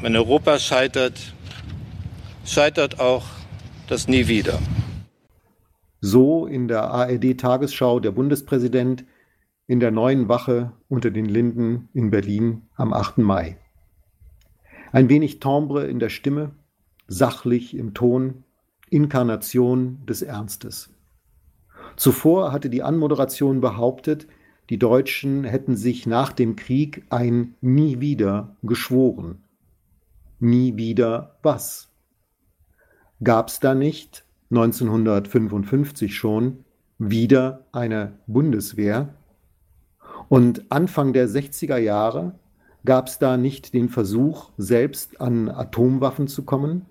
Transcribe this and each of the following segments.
wenn Europa scheitert, scheitert auch das nie wieder. So in der ARD-Tagesschau der Bundespräsident in der neuen Wache unter den Linden in Berlin am 8. Mai. Ein wenig Timbre in der Stimme, sachlich im Ton, Inkarnation des Ernstes. Zuvor hatte die Anmoderation behauptet, die Deutschen hätten sich nach dem Krieg ein Nie wieder geschworen. Nie wieder was? Gab's da nicht 1955 schon wieder eine Bundeswehr? Und Anfang der 60er Jahre gab es da nicht den Versuch, selbst an Atomwaffen zu kommen?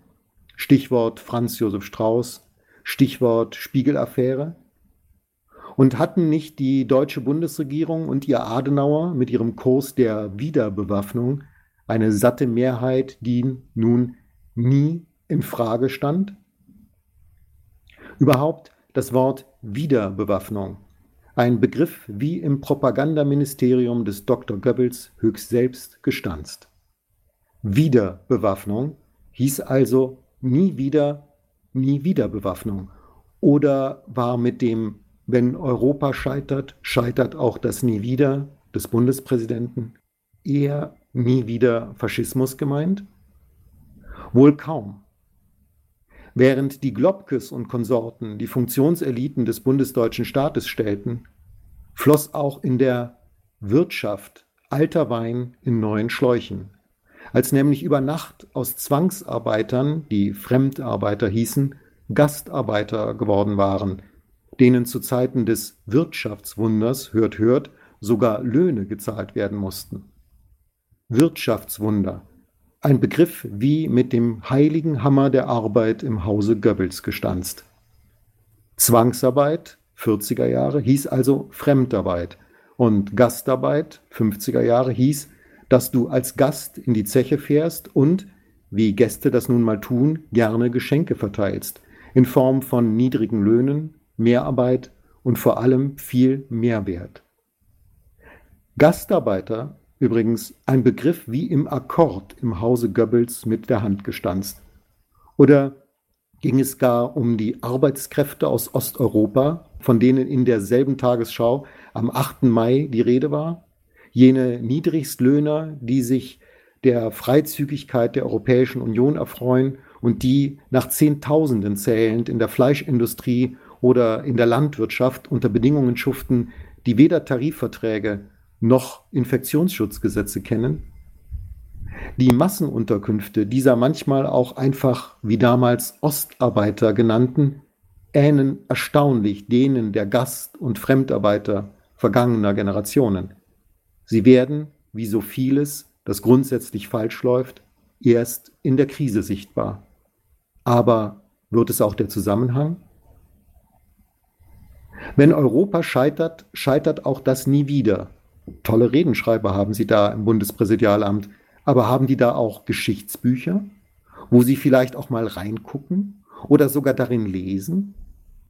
Stichwort Franz Josef Strauß, Stichwort Spiegelaffäre. Und hatten nicht die deutsche Bundesregierung und ihr Adenauer mit ihrem Kurs der Wiederbewaffnung eine satte Mehrheit, die nun nie in Frage stand? Überhaupt das Wort Wiederbewaffnung ein Begriff wie im Propagandaministerium des Dr. Goebbels höchst selbst gestanzt. Wiederbewaffnung hieß also nie wieder, nie wieder Bewaffnung. Oder war mit dem, wenn Europa scheitert, scheitert auch das Nie wieder des Bundespräsidenten eher nie wieder Faschismus gemeint? Wohl kaum. Während die Globkes und Konsorten die Funktionseliten des bundesdeutschen Staates stellten, floss auch in der Wirtschaft alter Wein in neuen Schläuchen. Als nämlich über Nacht aus Zwangsarbeitern, die Fremdarbeiter hießen, Gastarbeiter geworden waren, denen zu Zeiten des Wirtschaftswunders, hört, hört, sogar Löhne gezahlt werden mussten. Wirtschaftswunder, ein Begriff wie mit dem heiligen Hammer der Arbeit im Hause Goebbels gestanzt. Zwangsarbeit, 40er Jahre, hieß also Fremdarbeit. Und Gastarbeit, 50er Jahre, hieß, dass du als Gast in die Zeche fährst und, wie Gäste das nun mal tun, gerne Geschenke verteilst. In Form von niedrigen Löhnen, Mehrarbeit und vor allem viel Mehrwert. Gastarbeiter Übrigens ein Begriff wie im Akkord im Hause Goebbels mit der Hand gestanzt. Oder ging es gar um die Arbeitskräfte aus Osteuropa, von denen in derselben Tagesschau am 8. Mai die Rede war? Jene Niedrigstlöhner, die sich der Freizügigkeit der Europäischen Union erfreuen und die nach Zehntausenden zählend in der Fleischindustrie oder in der Landwirtschaft unter Bedingungen schuften, die weder Tarifverträge noch Infektionsschutzgesetze kennen? Die Massenunterkünfte dieser manchmal auch einfach wie damals Ostarbeiter genannten ähneln erstaunlich denen der Gast- und Fremdarbeiter vergangener Generationen. Sie werden, wie so vieles, das grundsätzlich falsch läuft, erst in der Krise sichtbar. Aber wird es auch der Zusammenhang? Wenn Europa scheitert, scheitert auch das nie wieder, tolle Redenschreiber haben Sie da im Bundespräsidialamt. Aber haben die da auch Geschichtsbücher, wo Sie vielleicht auch mal reingucken oder sogar darin lesen?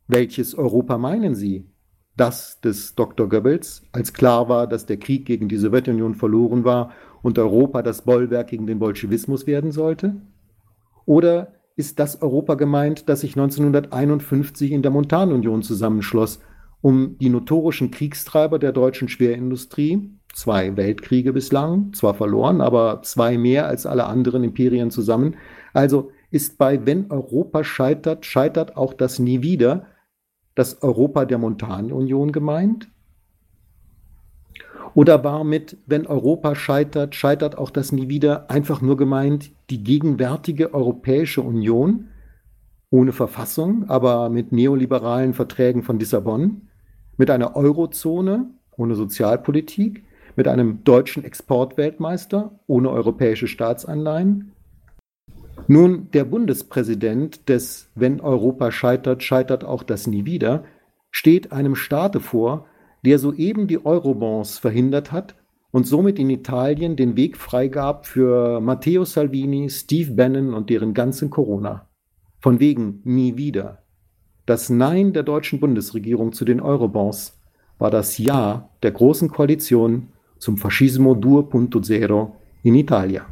Welches Europa meinen Sie? Das des Dr. Goebbels, als klar war, dass der Krieg gegen die Sowjetunion verloren war und Europa das Bollwerk gegen den Bolschewismus werden sollte? Oder ist das Europa gemeint, das sich 1951 in der Montanunion zusammenschloss um die notorischen Kriegstreiber der deutschen Schwerindustrie, zwei Weltkriege bislang, zwar verloren, aber zwei mehr als alle anderen Imperien zusammen. Also ist bei Wenn Europa scheitert, scheitert auch das nie wieder, das Europa der Montanunion gemeint? Oder war mit Wenn Europa scheitert, scheitert auch das nie wieder einfach nur gemeint die gegenwärtige Europäische Union, ohne Verfassung, aber mit neoliberalen Verträgen von Lissabon, mit einer Eurozone ohne Sozialpolitik, mit einem deutschen Exportweltmeister ohne europäische Staatsanleihen. Nun, der Bundespräsident des Wenn Europa scheitert, scheitert auch das nie wieder, steht einem Staate vor, der soeben die Eurobonds verhindert hat und somit in Italien den Weg freigab für Matteo Salvini, Steve Bannon und deren ganzen Corona. Von wegen nie wieder. Das Nein der deutschen Bundesregierung zu den Eurobonds war das Ja der Großen Koalition zum Fascismo 2.0 in Italia.